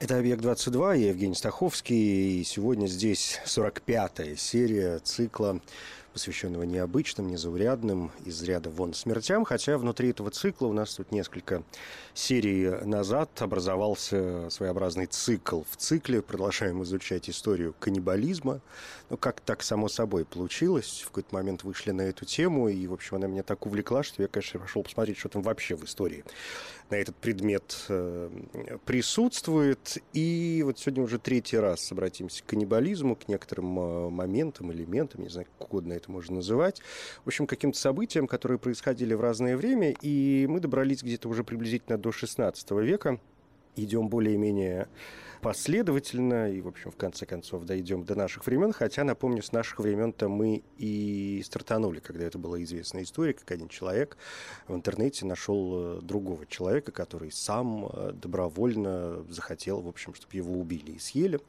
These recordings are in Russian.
Это «Объект-22», я Евгений Стаховский, и сегодня здесь 45-я серия цикла посвященного необычным, незаурядным, из ряда вон смертям, хотя внутри этого цикла у нас тут несколько серий назад образовался своеобразный цикл. В цикле продолжаем изучать историю каннибализма. Ну, как так само собой получилось. В какой-то момент вышли на эту тему, и, в общем, она меня так увлекла, что я, конечно, пошел посмотреть, что там вообще в истории на этот предмет э, присутствует. И вот сегодня уже третий раз обратимся к каннибализму, к некоторым э, моментам, элементам, не знаю, как угодно это можно называть. В общем, каким-то событиям, которые происходили в разное время, и мы добрались где-то уже приблизительно до 16 века. Идем более-менее последовательно и, в общем, в конце концов дойдем до наших времен. Хотя, напомню, с наших времен-то мы и стартанули, когда это была известная история, как один человек в интернете нашел э, другого человека, который сам э, добровольно захотел, в общем, чтобы его убили и съели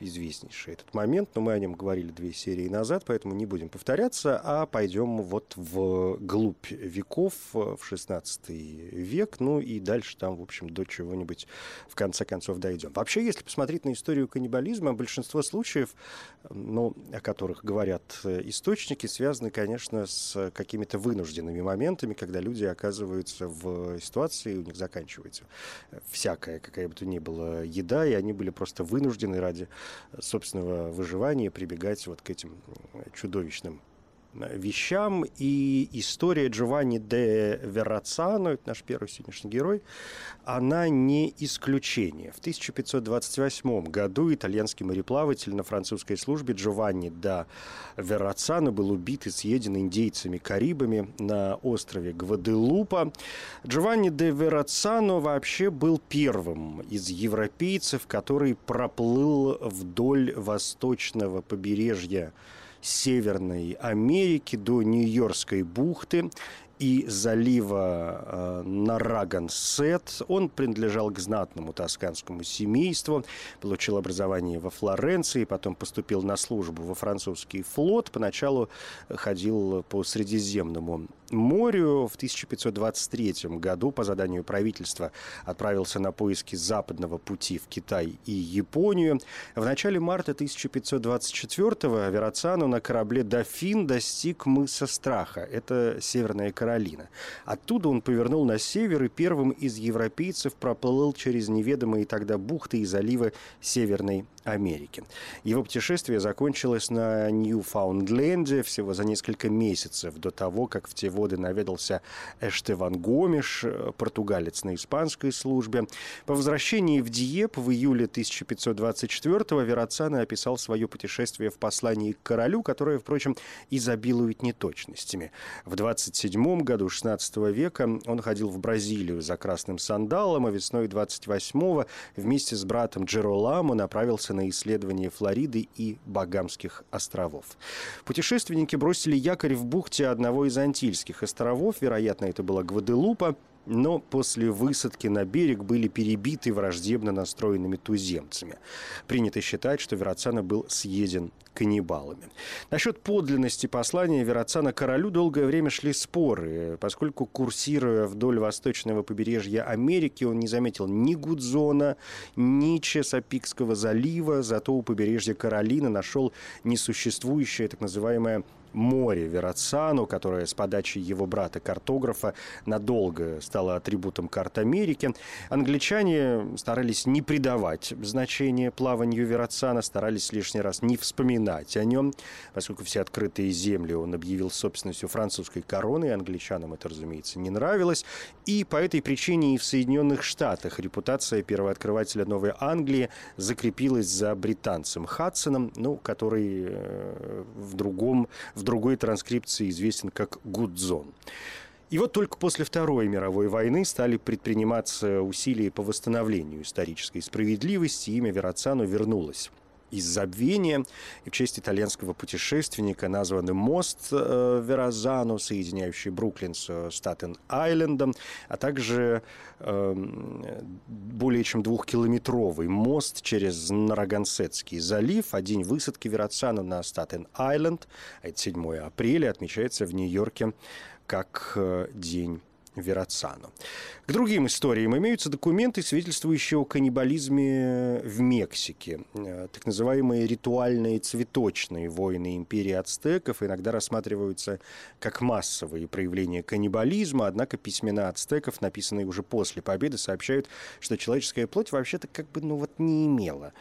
известнейший этот момент, но мы о нем говорили две серии назад, поэтому не будем повторяться, а пойдем вот в глубь веков, в 16 век, ну и дальше там, в общем, до чего-нибудь в конце концов дойдем. Вообще, если посмотреть на историю каннибализма, большинство случаев, ну, о которых говорят источники, связаны, конечно, с какими-то вынужденными моментами, когда люди оказываются в ситуации, у них заканчивается всякая, какая бы то ни была еда, и они были просто вынуждены ради собственного выживания прибегать вот к этим чудовищным вещам. И история Джованни де Верацано, это наш первый сегодняшний герой, она не исключение. В 1528 году итальянский мореплаватель на французской службе Джованни де Верацано был убит и съеден индейцами-карибами на острове Гваделупа. Джованни де Верацано вообще был первым из европейцев, который проплыл вдоль восточного побережья Северной Америки до Нью-Йоркской бухты и залива э, Нарагансет. Он принадлежал к знатному тосканскому семейству, получил образование во Флоренции, потом поступил на службу во французский флот. Поначалу ходил по Средиземному морю. В 1523 году по заданию правительства отправился на поиски западного пути в Китай и Японию. В начале марта 1524-го Верацану на корабле «Дофин» достиг мыса Страха. Это Северная Каролина. Оттуда он повернул на север и первым из европейцев проплыл через неведомые тогда бухты и заливы Северной Америки. Его путешествие закончилось на Ньюфаундленде всего за несколько месяцев до того, как в те воды наведался Эштеван Гомеш, португалец на испанской службе. По возвращении в Диеп в июле 1524-го Верацана описал свое путешествие в послании к королю, которое, впрочем, изобилует неточностями. В 27 году 16 века он ходил в Бразилию за красным сандалом, а весной 28-го вместе с братом Джероламо направился на исследование Флориды и Багамских островов. Путешественники бросили якорь в бухте одного из Антильских островов, вероятно, это была Гваделупа, но после высадки на берег были перебиты враждебно настроенными туземцами. Принято считать, что Верацана был съеден каннибалами. Насчет подлинности послания Верацана королю долгое время шли споры, поскольку, курсируя вдоль восточного побережья Америки, он не заметил ни Гудзона, ни Чесапикского залива, зато у побережья Каролины нашел несуществующее так называемое море Верацану, которое с подачи его брата-картографа надолго стало атрибутом карт Америки. Англичане старались не придавать значения плаванию Верацана, старались лишний раз не вспоминать о нем, поскольку все открытые земли он объявил собственностью французской короны, и англичанам это, разумеется, не нравилось. И по этой причине и в Соединенных Штатах репутация первооткрывателя Новой Англии закрепилась за британцем Хадсоном, ну, который э, в другом, в другой транскрипции известен как Гудзон. И вот только после Второй мировой войны стали предприниматься усилия по восстановлению исторической справедливости, имя Верацану вернулось из забвения. И в честь итальянского путешественника назван мост э, Веразану, соединяющий Бруклин с э, Статен-Айлендом, а также э, более чем двухкилометровый мост через Нарагансетский залив. А день высадки Верацану на Статен-Айленд, это 7 апреля, отмечается в Нью-Йорке как э, день Верацану. К другим историям имеются документы, свидетельствующие о каннибализме в Мексике. Э, так называемые ритуальные цветочные войны империи ацтеков иногда рассматриваются как массовые проявления каннибализма, однако письмена ацтеков, написанные уже после победы, сообщают, что человеческая плоть вообще-то как бы ну вот не имела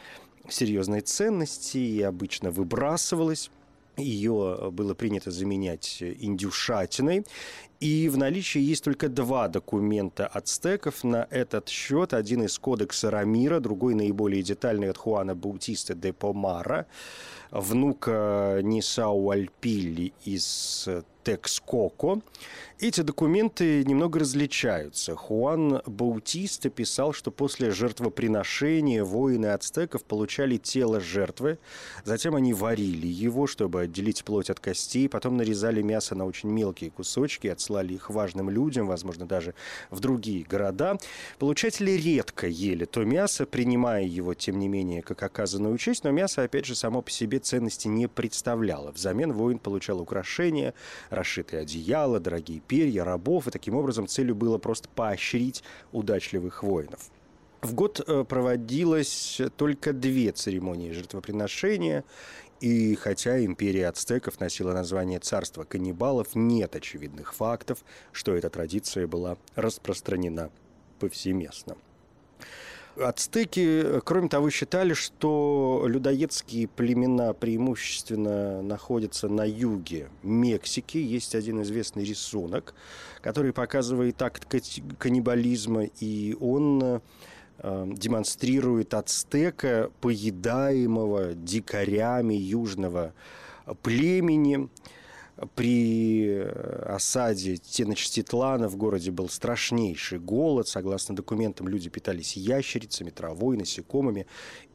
серьезной ценности и обычно выбрасывалась ее было принято заменять индюшатиной. И в наличии есть только два документа ацтеков на этот счет. Один из кодекса Рамира, другой наиболее детальный от Хуана Баутиста де Помара, внука Нисау Альпилли из Текскоко. Эти документы немного различаются. Хуан Баутиста писал, что после жертвоприношения воины ацтеков получали тело жертвы, затем они варили его, чтобы отделить плоть от костей, потом нарезали мясо на очень мелкие кусочки, отслали их важным людям, возможно, даже в другие города. Получатели редко ели то мясо, принимая его, тем не менее, как оказанную честь, но мясо, опять же, само по себе ценности не представляло. Взамен воин получал украшения, расшитые одеяла, дорогие перья, рабов, и таким образом целью было просто поощрить удачливых воинов. В год э, проводилось только две церемонии жертвоприношения, и хотя империя ацтеков носила название царства каннибалов, нет очевидных фактов, что эта традиция была распространена повсеместно. Ацтеки, кроме того, считали, что людоедские племена преимущественно находятся на юге Мексики. Есть один известный рисунок, который показывает акт каннибализма, и он э, демонстрирует ацтека, поедаемого дикарями южного племени при э, осаде Теночтитлана в городе был страшнейший голод. Согласно документам, люди питались ящерицами, травой, насекомыми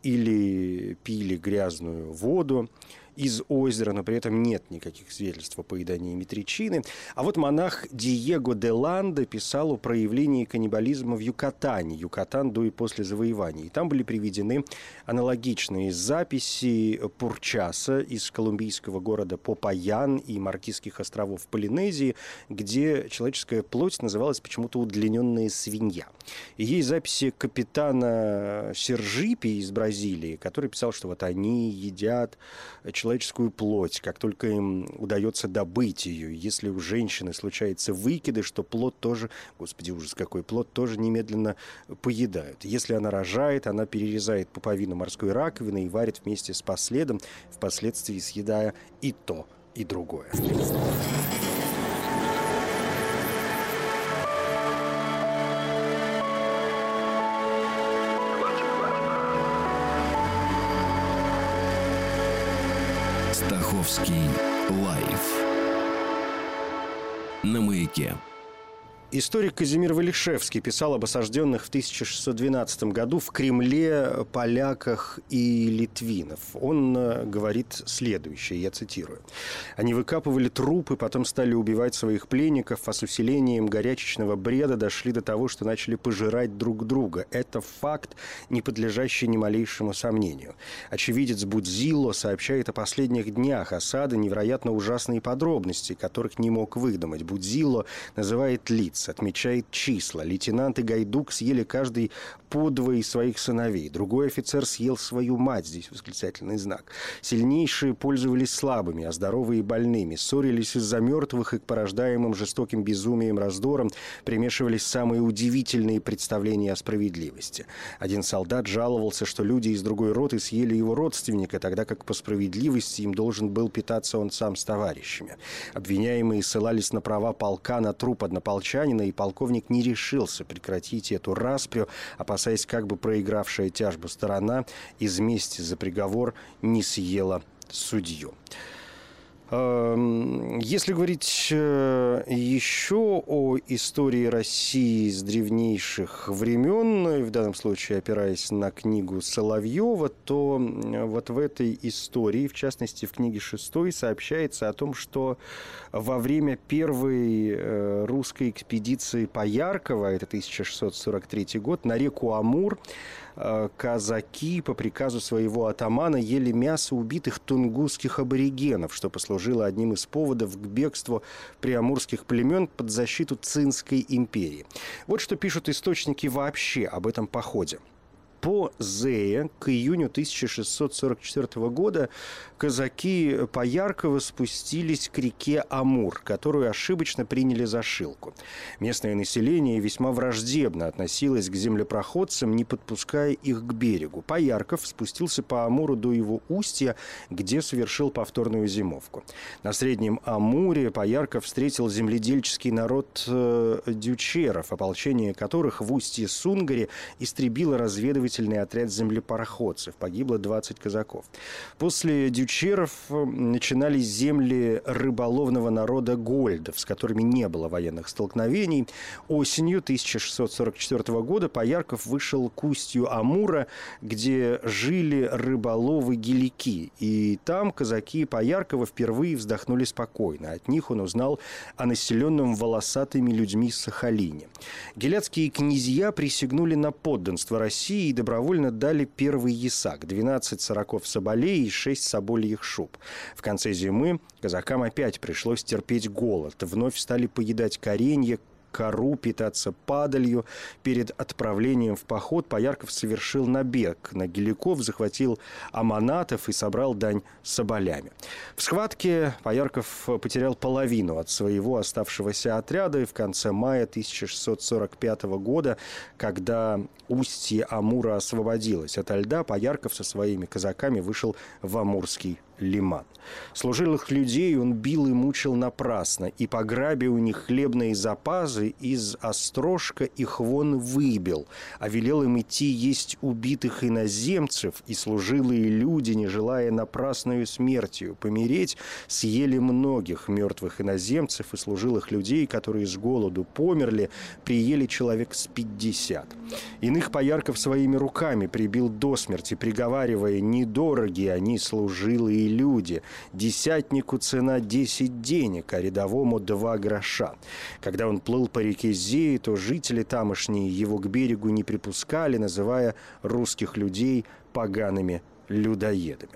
или пили грязную воду из озера, но при этом нет никаких свидетельств о поедании метричины. А вот монах Диего де Ланда писал о проявлении каннибализма в Юкатане, Юкатан до и после завоевания. И там были приведены аналогичные записи Пурчаса из колумбийского города Попаян и Маркизских островов Полинезии, где человеческая плоть называлась почему-то удлиненная свинья. И есть записи капитана Сержипи из Бразилии, который писал, что вот они едят человеческую плоть, как только им удается добыть ее. Если у женщины случается выкидыш, то плод тоже, господи, ужас какой, плод тоже немедленно поедают. Если она рожает, она перерезает пуповину морской раковины и варит вместе с последом, впоследствии съедая и то, и другое. Русский лайф на маяке. Историк Казимир Валишевский писал об осажденных в 1612 году в Кремле поляках и литвинов. Он э, говорит следующее, я цитирую. «Они выкапывали трупы, потом стали убивать своих пленников, а с усилением горячечного бреда дошли до того, что начали пожирать друг друга. Это факт, не подлежащий ни малейшему сомнению. Очевидец Будзило сообщает о последних днях осады невероятно ужасные подробности, которых не мог выдумать. Будзило называет лиц отмечает числа. Лейтенант и Гайдук съели каждый по двое своих сыновей. Другой офицер съел свою мать. Здесь восклицательный знак. Сильнейшие пользовались слабыми, а здоровые больными. Ссорились из-за мертвых и к порождаемым жестоким безумием раздорам примешивались самые удивительные представления о справедливости. Один солдат жаловался, что люди из другой роты съели его родственника, тогда как по справедливости им должен был питаться он сам с товарищами. Обвиняемые ссылались на права полка на труп однополчанина, Ленина, и полковник не решился прекратить эту распрю, опасаясь, как бы проигравшая тяжбу сторона из мести за приговор не съела судью. Эм, если говорить э, еще о истории России с древнейших времен, в данном случае опираясь на книгу Соловьева, то вот в этой истории, в частности в книге шестой, сообщается о том, что во время первой э, русской экспедиции Пояркова, это 1643 год, на реку Амур, Э, казаки по приказу своего атамана ели мясо убитых тунгусских аборигенов, что послужило одним из поводов к бегству приамурских племен под защиту Цинской империи. Вот что пишут источники вообще об этом походе. По Зее к июню 1644 года казаки Пояркова спустились к реке Амур, которую ошибочно приняли за Шилку. Местное население весьма враждебно относилось к землепроходцам, не подпуская их к берегу. Поярков спустился по Амуру до его устья, где совершил повторную зимовку. На Среднем Амуре Поярков встретил земледельческий народ э, дючеров, ополчение которых в устье Сунгари истребило разведывательный отряд землепароходцев. Погибло 20 казаков. После дючеров э, начинались земли рыболовного народа гольдов, с которыми не было военных столкновений. Осенью 1644 года Поярков вышел к устью Амура, где жили рыболовы-гелики. И там казаки Пояркова впервые вздохнули спокойно. От них он узнал о населенном волосатыми людьми Сахалине. Геляцкие князья присягнули на подданство России и добровольно дали первый ясак – 12 сороков соболей и 6 соболей их шуб. В конце зимы казакам опять пришлось терпеть голод. Вновь стали поедать коренья, кору, питаться падалью. Перед отправлением в поход Поярков совершил набег на Геликов, захватил аманатов и собрал дань соболями. В схватке Поярков потерял половину от своего оставшегося отряда и в конце мая 1645 года, когда устье Амура освободилось от льда, Поярков со своими казаками вышел в Амурский лиман. Служилых людей он бил и мучил напрасно, и, пограбя у них хлебные запасы, из острожка их вон выбил, а велел им идти есть убитых иноземцев, и служилые люди, не желая напрасную смертью помереть, съели многих мертвых иноземцев и служилых людей, которые с голоду померли, приели человек с пятьдесят. Иных поярков своими руками прибил до смерти, приговаривая, недорогие они служилые люди. Десятнику цена 10 денег, а рядовому 2 гроша. Когда он плыл по реке Зеи, то жители тамошние его к берегу не припускали, называя русских людей погаными людоедами.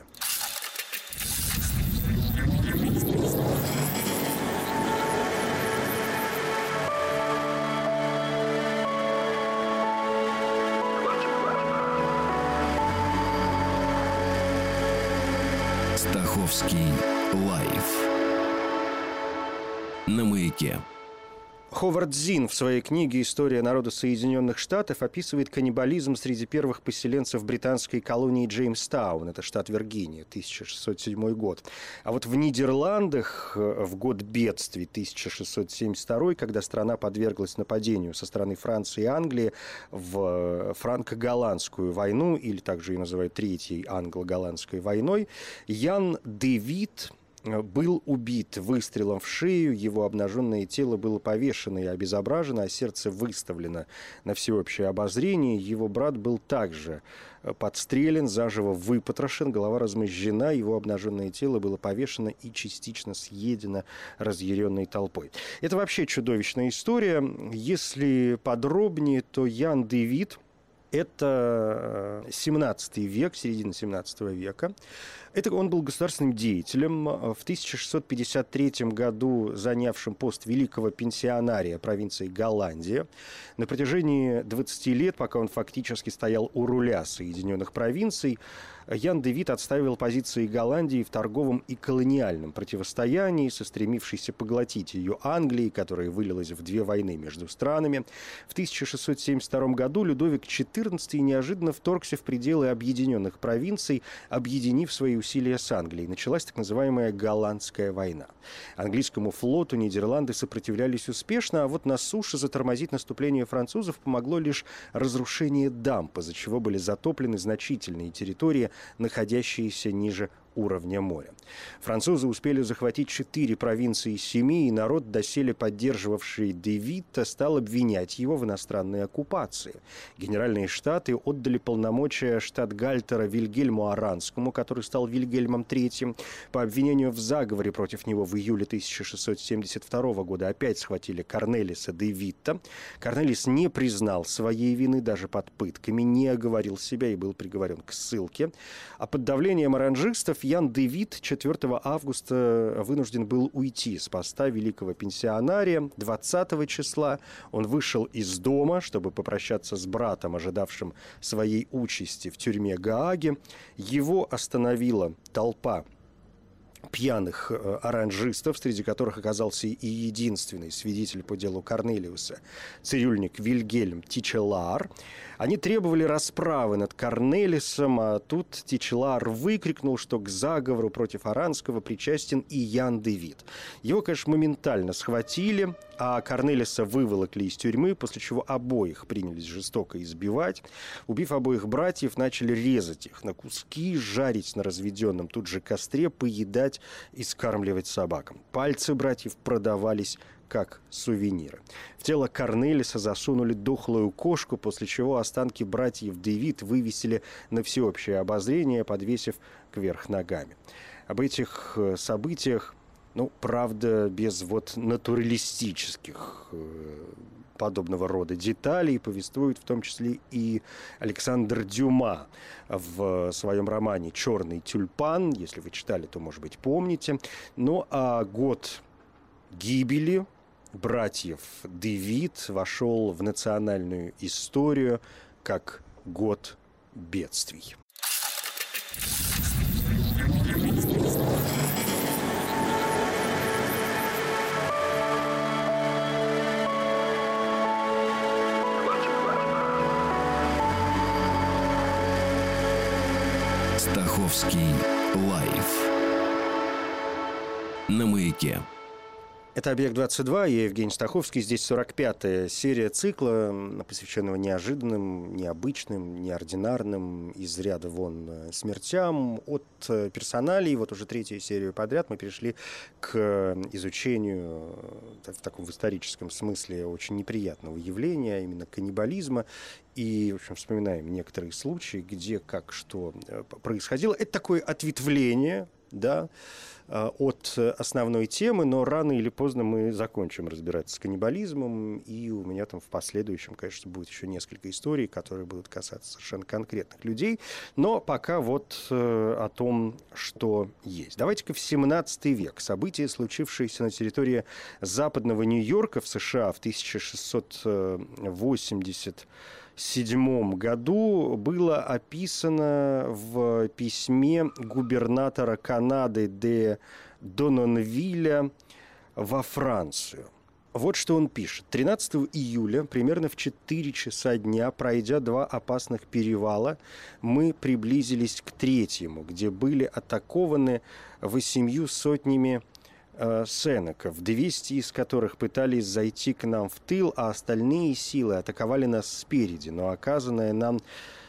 Маяке. Ховард Зин в своей книге «История народа Соединенных Штатов» описывает каннибализм среди первых поселенцев британской колонии Джеймстаун, это штат Виргиния, 1607 год. А вот в Нидерландах э, в год бедствий 1672, когда страна подверглась нападению со стороны Франции и Англии в э, франко-голландскую войну, или также ее называют Третьей англо-голландской войной, Ян Девит был убит выстрелом в шею, его обнаженное тело было повешено и обезображено, а сердце выставлено на всеобщее обозрение. Его брат был также э, подстрелен, заживо выпотрошен, голова размозжена, его обнаженное тело было повешено и частично съедено разъяренной толпой. Это вообще чудовищная история. Если подробнее, то Ян Девид – это 17 э, век, середина 17 века. Это он был государственным деятелем, в 1653 году занявшим пост великого пенсионария провинции Голландия. На протяжении 20 лет, пока он фактически стоял у руля Соединенных провинций, Ян Девит отставил позиции Голландии в торговом и колониальном противостоянии со стремившейся поглотить ее Англией, которая вылилась в две войны между странами. В 1672 году Людовик XIV неожиданно вторгся в пределы объединенных провинций, объединив свои усилия с Англией. Началась так называемая Голландская война. Английскому флоту Нидерланды сопротивлялись успешно, а вот на суше затормозить наступление французов помогло лишь разрушение дамб, из-за чего были затоплены значительные территории находящиеся ниже уровня моря. Французы успели захватить четыре провинции из семи, и народ, доселе поддерживавший Девита, стал обвинять его в иностранной оккупации. Генеральные штаты отдали полномочия штат-гальтера Вильгельму Аранскому, который стал Вильгельмом III, по обвинению в заговоре против него в июле 1672 года опять схватили Корнелиса де Витта. Корнелис не признал своей вины даже под пытками, не оговорил себя и был приговорен к ссылке. А под давлением оранжистов Ян де Вит 4 августа вынужден был уйти с поста великого пенсионария. 20 числа он вышел из дома, чтобы попрощаться с братом, ожидавшим своей участи в тюрьме Гааги. Его остановила толпа пьяных э, оранжистов, среди которых оказался и единственный свидетель по делу Корнелиуса, цирюльник Вильгельм Тичелар. Они требовали расправы над Корнелисом, а тут Тичелар выкрикнул, что к заговору против Аранского причастен и Ян Девид. Его, конечно, моментально схватили, а Корнелиса выволокли из тюрьмы, после чего обоих принялись жестоко избивать. Убив обоих братьев, начали резать их на куски, жарить на разведенном тут же костре, поедать и скармливать собакам. Пальцы братьев продавались как сувениры. В тело Корнелиса засунули дохлую кошку, после чего останки братьев Дэвид вывесили на всеобщее обозрение, подвесив кверх ногами. Об этих э, событиях, ну, правда, без вот натуралистических э, подобного рода деталей повествует в том числе и Александр Дюма в своем романе «Черный тюльпан». Если вы читали, то, может быть, помните. Ну, а год гибели братьев Дэвид вошел в национальную историю как год бедствий. Стаховский лайф на маяке. Это «Объект-22», я Евгений Стаховский. Здесь 45-я серия цикла, посвященного неожиданным, необычным, неординарным, из ряда вон э, смертям. От э, персоналей, вот уже третью серию подряд, мы перешли к изучению э, в таком в историческом смысле очень неприятного явления, а именно каннибализма. И, в общем, вспоминаем некоторые случаи, где как что происходило. Это такое ответвление, да, Э, от основной темы, но рано или поздно мы закончим разбираться с каннибализмом, и у меня там в последующем, конечно, будет еще несколько историй, которые будут касаться совершенно конкретных людей, но пока вот э, о том, что есть. Давайте-ка в 17 век. События, случившиеся на территории западного Нью-Йорка в США в 1680 1977 году было описано в письме губернатора Канады де Дононвилля во Францию. Вот что он пишет. 13 июля, примерно в 4 часа дня, пройдя два опасных перевала, мы приблизились к третьему, где были атакованы восемью сотнями э, Сенеков, 200 из которых пытались зайти к нам в тыл, а остальные силы атаковали нас спереди. Но оказанное нам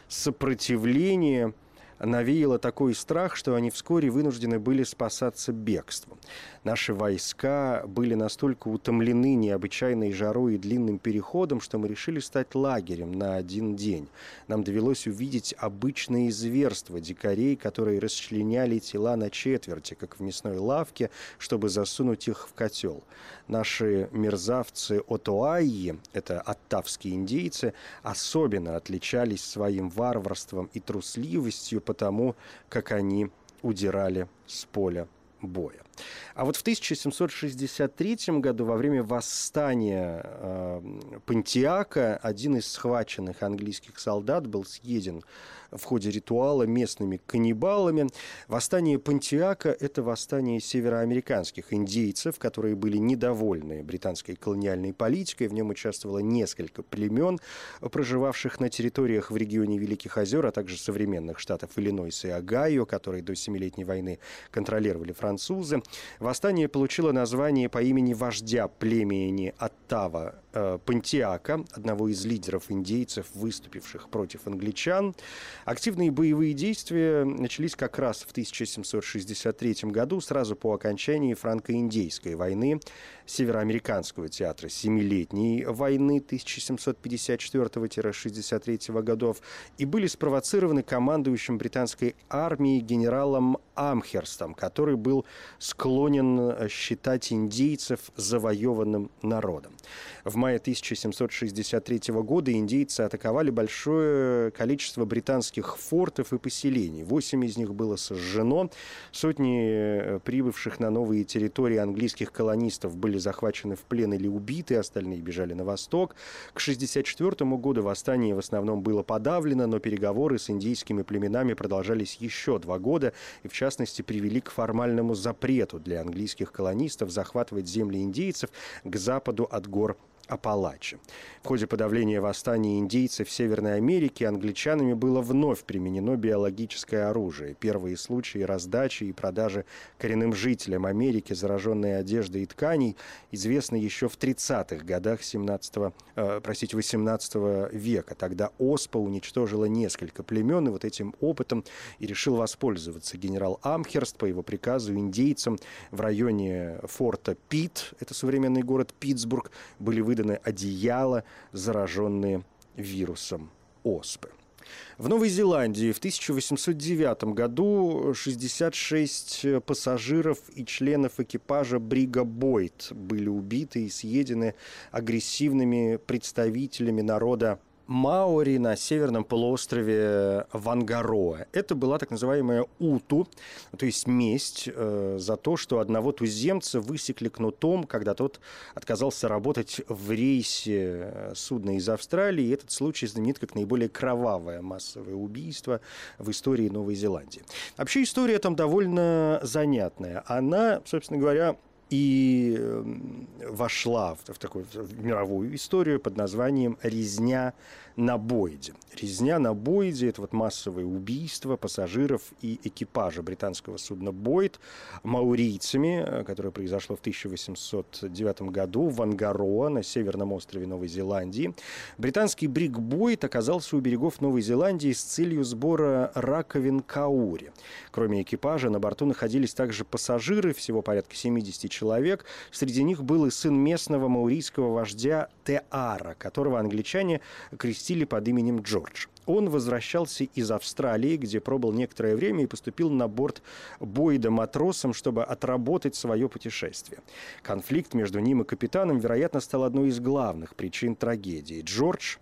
сопротивление навеяло такой страх, что они вскоре вынуждены были спасаться бегством. Наши войска были настолько утомлены необычайной жарой и длинным переходом, что мы решили стать лагерем на один день. Нам довелось увидеть обычные зверства дикарей, которые расчленяли тела на четверти, как в мясной лавке, чтобы засунуть их в котел. Наши мерзавцы Отуайи, это оттавские индейцы, особенно отличались своим варварством и трусливостью, потому как они удирали с поля боя. А вот в 1763 году во время восстания э, Пантиака один из схваченных английских солдат был съеден в ходе ритуала местными каннибалами. Восстание Пантиака – это восстание североамериканских индейцев, которые были недовольны британской колониальной политикой. В нем участвовало несколько племен, проживавших на территориях в регионе Великих озер, а также современных штатов Иллинойс и Огайо, которые до Семилетней войны контролировали французы. Восстание получило название по имени вождя племени Оттава э, Пантиака, одного из лидеров индейцев, выступивших против англичан. Активные боевые действия начались как раз в 1763 году, сразу по окончании франко-индейской войны Североамериканского театра Семилетней войны 1754-63 годов и были спровоцированы командующим британской армией генералом Амхерстом, который был склонен считать индейцев завоеванным народом. В мае 1763 года индейцы атаковали большое количество британских фортов и поселений. Восемь из них было сожжено. Сотни э, прибывших на новые территории английских колонистов были захвачены в плен или убиты, остальные бежали на восток. К 1964 году восстание в основном было подавлено, но переговоры с индийскими племенами продолжались еще два года и, в частности, привели к формальному запрету для английских колонистов захватывать земли индейцев к западу от гор Апалачи. В ходе подавления восстания индейцев в Северной Америке англичанами было вновь применено биологическое оружие. Первые случаи раздачи и продажи коренным жителям Америки зараженной одежды и тканей известны еще в 30-х годах 17 э, простите, 18 века. Тогда ОСПА уничтожила несколько племен, и вот этим опытом и решил воспользоваться генерал Амхерст по его приказу индейцам в районе форта Пит, это современный город Питтсбург, были выданы выданы одеяла, зараженные вирусом оспы. В Новой Зеландии в 1809 году 66 пассажиров и членов экипажа Брига Бойт были убиты и съедены агрессивными представителями народа Маори на северном полуострове Вангароа. Это была так называемая Уту, то есть месть э, за то, что одного туземца высекли кнутом, когда тот отказался работать в рейсе э, судна из Австралии. И этот случай знаменит как наиболее кровавое массовое убийство в истории Новой Зеландии. Вообще история там довольно занятная. Она, собственно говоря, и эм, вошла в, в такую в мировую историю под названием «Резня на Бойде». Резня на Бойде – это вот массовое убийство пассажиров и экипажа британского судна «Бойд» маурийцами, э, которое произошло в 1809 году в Ангароа на северном острове Новой Зеландии. Британский бриг «Бойд» оказался у берегов Новой Зеландии с целью сбора раковин каури. Кроме экипажа, на борту находились также пассажиры, всего порядка 70 человек. Среди них был и сын местного маурийского вождя Теара, которого англичане крестили крестили под именем Джордж. Он возвращался из Австралии, где пробыл некоторое время и поступил на борт Бойда матросом, чтобы отработать свое путешествие. Конфликт между ним и капитаном, вероятно, стал одной из главных причин трагедии. Джордж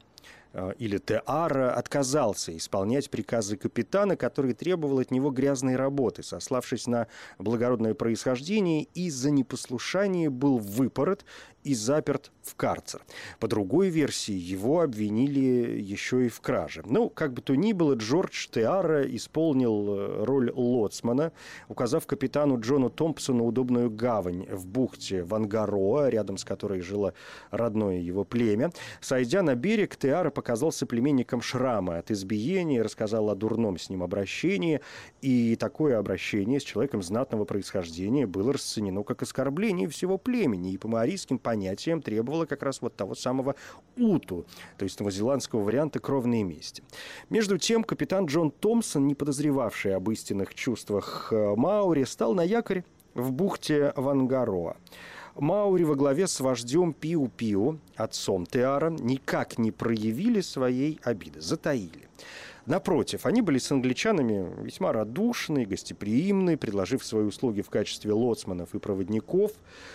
Э, или Теара отказался исполнять приказы капитана, который требовал от него грязной работы, сославшись на благородное происхождение, из-за непослушания был выпорот и заперт в карцер. По другой версии, его обвинили еще и в краже. Ну, как бы то ни было, Джордж Теара исполнил э, роль лоцмана, указав капитану Джону Томпсону удобную гавань в бухте Вангароа, рядом с которой жило родное его племя. Сойдя на берег, Теара показал соплеменникам шрама от избиения, рассказал о дурном с ним обращении, и такое обращение с человеком знатного происхождения было расценено как оскорбление всего племени, и по маорийским понятиям требовало как раз вот того самого уту, то есть новозеландского варианта кровной мести. Между тем, капитан Джон Томпсон, не подозревавший об истинных чувствах э, Маури, стал на якорь в бухте Вангароа. Маури во главе с вождем Пиу-Пиу, отцом Теара, никак не проявили своей обиды, затаили. Напротив, они были с англичанами весьма радушны, гостеприимны, предложив свои услуги в качестве лоцманов и проводников.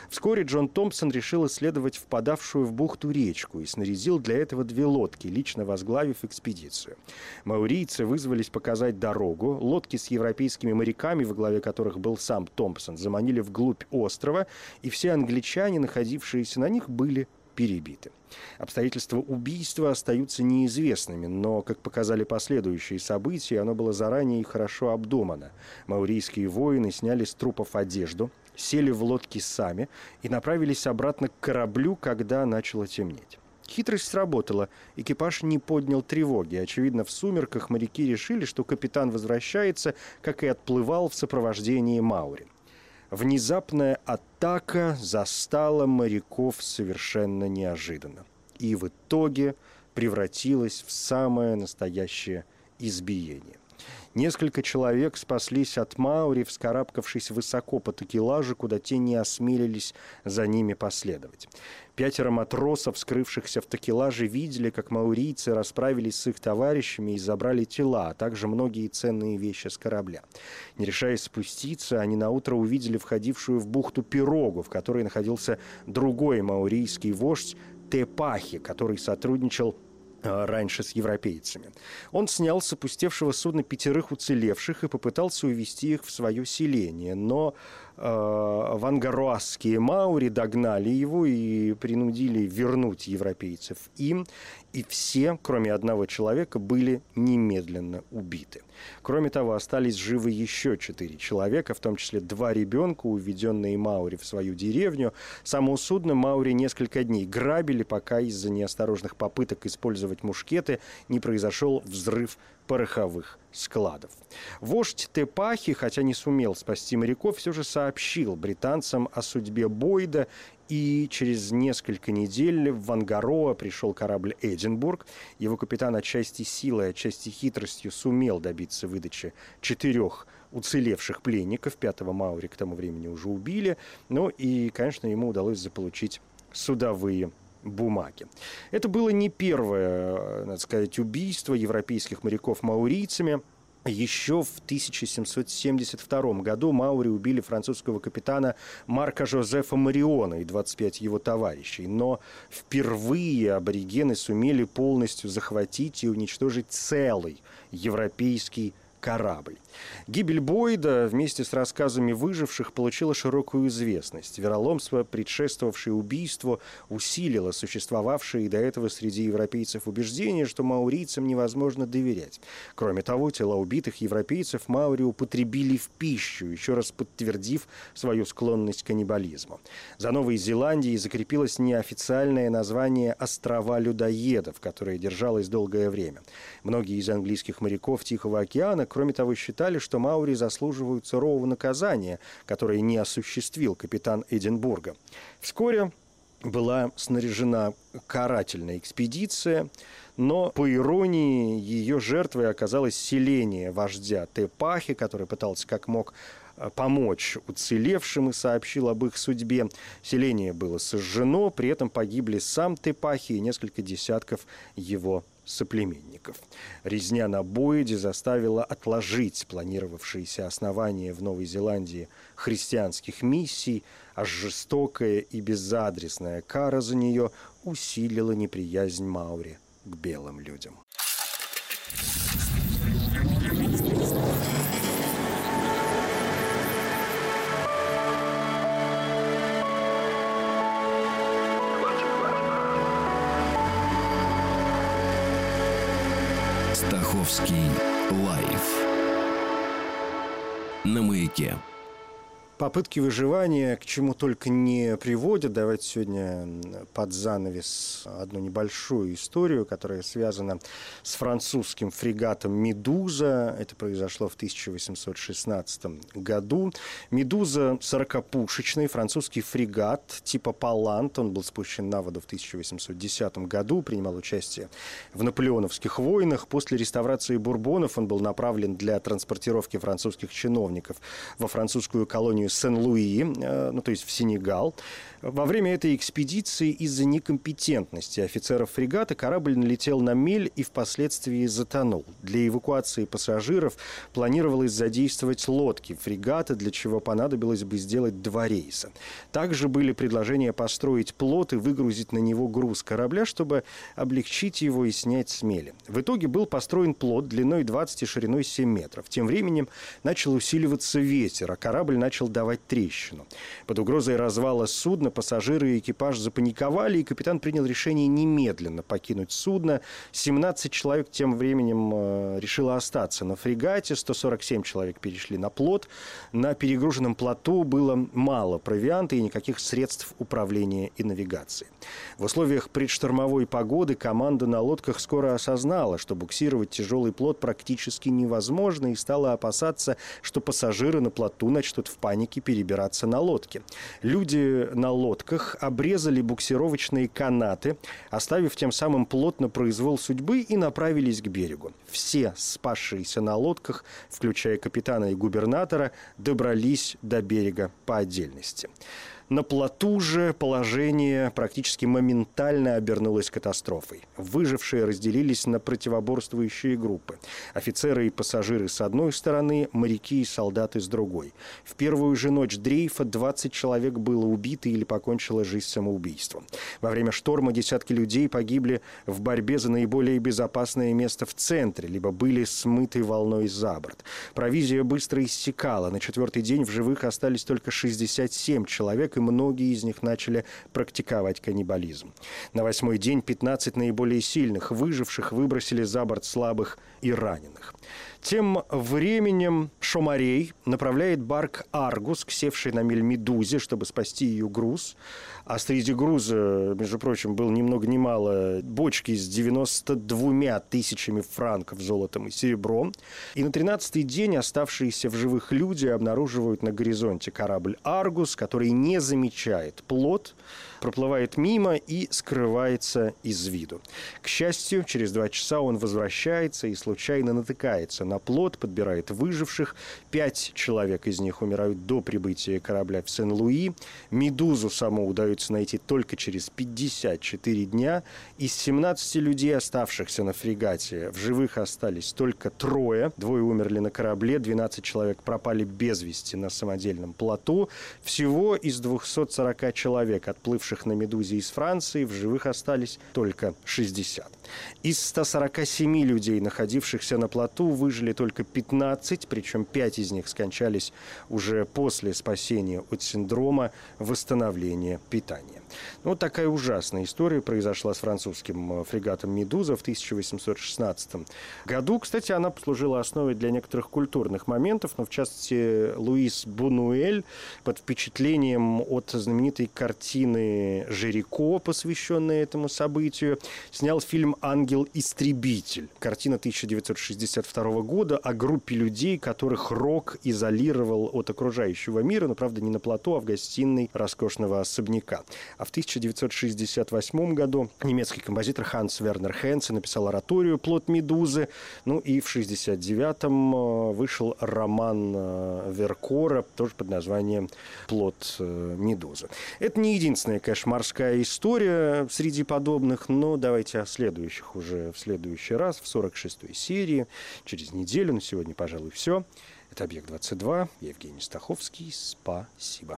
Вскоре Джон Томпсон решил исследовать впадавшую в бухту речку и снарядил для этого две лодки, лично возглавив экспедицию. Маурийцы вызвались показать дорогу. Лодки с европейскими моряками, во главе которых был сам Томпсон, заманили вглубь острова, и все англичане, находившиеся на них, были перебиты. Обстоятельства убийства остаются неизвестными, но, как показали последующие события, оно было заранее и хорошо обдумано. Маурийские воины сняли с трупов одежду, сели в лодки сами и направились обратно к кораблю, когда начало темнеть. Хитрость сработала. Экипаж не поднял тревоги. Очевидно, в сумерках моряки решили, что капитан возвращается, как и отплывал в сопровождении Маури. Внезапная атака застала моряков совершенно неожиданно. И в итоге превратилась в самое настоящее избиение. Несколько человек спаслись от Маури, вскарабкавшись высоко по такелажу, куда те не осмелились за ними последовать. Пятеро матросов, скрывшихся в такелаже, видели, как маурийцы расправились с их товарищами и забрали тела, а также многие ценные вещи с корабля. Не решаясь спуститься, они наутро увидели входившую в бухту пирогу, в которой находился другой маурийский вождь Тепахи, который сотрудничал раньше с европейцами. Он снял с опустевшего судна пятерых уцелевших и попытался увести их в свое селение, но вангаруасские маури догнали его и принудили вернуть европейцев им, и все, кроме одного человека, были немедленно убиты. Кроме того, остались живы еще четыре человека, в том числе два ребенка, уведенные Маури в свою деревню. Само судно Маури несколько дней грабили, пока из-за неосторожных попыток использовать мушкеты не произошел взрыв пороховых складов. Вождь Тепахи, хотя не сумел спасти моряков, все же сообщил британцам о судьбе Бойда и через несколько недель в Вангароа пришел корабль «Эдинбург». Его капитан отчасти силой, отчасти хитростью сумел добиться выдачи четырех уцелевших пленников. Пятого Маури к тому времени уже убили. Ну и, конечно, ему удалось заполучить судовые бумаги. Это было не первое, надо сказать, убийство европейских моряков маурийцами – еще в 1772 году Маури убили французского капитана Марка Жозефа Мариона и 25 его товарищей. Но впервые аборигены сумели полностью захватить и уничтожить целый европейский корабль. Гибель Бойда вместе с рассказами выживших получила широкую известность. Вероломство, предшествовавшее убийству, усилило существовавшее и до этого среди европейцев убеждение, что маурийцам невозможно доверять. Кроме того, тела убитых европейцев Маури употребили в пищу, еще раз подтвердив свою склонность к каннибализму. За Новой Зеландией закрепилось неофициальное название «Острова людоедов», которое держалось долгое время. Многие из английских моряков Тихого океана Кроме того, считали, что Маури заслуживают сурового наказания, которое не осуществил капитан Эдинбурга. Вскоре была снаряжена карательная экспедиция, но, по иронии, ее жертвой оказалось селение вождя Тепахи, который пытался как мог э, помочь уцелевшим и сообщил об их судьбе. Селение было сожжено, при этом погибли сам Тепахи и несколько десятков его соплеменников. Резня на Боиде заставила отложить планировавшиеся основания в Новой Зеландии христианских миссий, а жестокая и безадресная кара за нее усилила неприязнь Маури к белым людям. Стаховский лайф на маяке. Попытки выживания к чему только не приводят. Давайте сегодня под занавес одну небольшую историю, которая связана с французским фрегатом «Медуза». Это произошло в 1816 году. «Медуза» 40-пушечный французский фрегат типа «Палант». Он был спущен на воду в 1810 году, принимал участие в наполеоновских войнах. После реставрации бурбонов он был направлен для транспортировки французских чиновников во французскую колонию Сен-Луи, э, ну, то есть в Сенегал. Во время этой экспедиции из-за некомпетентности офицеров фрегата корабль налетел на мель и впоследствии затонул. Для эвакуации пассажиров планировалось задействовать лодки фрегата, для чего понадобилось бы сделать два рейса. Также были предложения построить плот и выгрузить на него груз корабля, чтобы облегчить его и снять с мели. В итоге был построен плот длиной 20 и шириной 7 метров. Тем временем начал усиливаться ветер, а корабль начал давать трещину. Под угрозой развала судна пассажиры и экипаж запаниковали, и капитан принял решение немедленно покинуть судно. 17 человек тем временем э, решило остаться на фрегате, 147 человек перешли на плот. На перегруженном плоту было мало провианта и никаких средств управления и навигации. В условиях предштормовой погоды команда на лодках скоро осознала, что буксировать тяжелый плот практически невозможно и стала опасаться, что пассажиры на плоту начнут в панике панике перебираться на лодке. Люди на лодках обрезали буксировочные канаты, оставив тем самым плот на произвол судьбы и направились к берегу. Все спасшиеся на лодках, включая капитана и губернатора, добрались до берега по отдельности. На плоту же положение практически моментально обернулось катастрофой. Выжившие разделились на противоборствующие группы. Офицеры и пассажиры с одной стороны, моряки и солдаты с другой. В первую же ночь дрейфа 20 человек было убито или покончило жизнь самоубийством. Во время шторма десятки людей погибли в борьбе за наиболее безопасное место в центре, либо были смыты волной за борт. Провизия быстро иссякала. На четвертый день в живых остались только 67 человек, и многие из них начали практиковать каннибализм. На восьмой день 15 наиболее сильных выживших выбросили за борт слабых и раненых. Тем временем Шомарей направляет барк «Аргус» к севшей на мель «Медузе», чтобы спасти ее груз. А среди груза, между прочим, был ни много ни мало бочки с 92 тысячами франков золотом и серебром. И на 13-й день оставшиеся в живых люди обнаруживают на горизонте корабль «Аргус», который не замечает плод, проплывает мимо и скрывается из виду. К счастью, через два часа он возвращается и случайно натыкается на плот, подбирает выживших. Пять человек из них умирают до прибытия корабля в Сен-Луи. Медузу саму удается найти только через 54 дня. Из 17 людей, оставшихся на фрегате, в живых остались только трое. Двое умерли на корабле, 12 человек пропали без вести на самодельном плоту. Всего из 240 человек, отплывших на «Медузе» из Франции в живых остались только 60. Из 147 людей, находившихся на плоту, выжили только 15, причем 5 из них скончались уже после спасения от синдрома восстановления питания. Witajnie. Ну, вот такая ужасная история произошла с французским э, фрегатом «Медуза» в 1816 году. Кстати, она послужила основой для некоторых культурных моментов, но, в частности, Луис Бунуэль под впечатлением от знаменитой картины Жирико, посвященной этому событию, снял фильм «Ангел-истребитель». Картина 1962 года о группе людей, которых рок изолировал от окружающего мира, но, правда, не на плато, а в гостиной роскошного особняка. А в 1968 году немецкий композитор Ханс Вернер Хенце написал ораторию «Плод Медузы». Ну и в 1969-м э, вышел роман э, Веркора, тоже под названием «Плод э, Медузы». Это не единственная, конечно, морская история среди подобных, но давайте о следующих уже в следующий раз, в 46-й серии, через неделю. На сегодня, пожалуй, все. Это «Объект-22». Я Евгений Стаховский. Спасибо.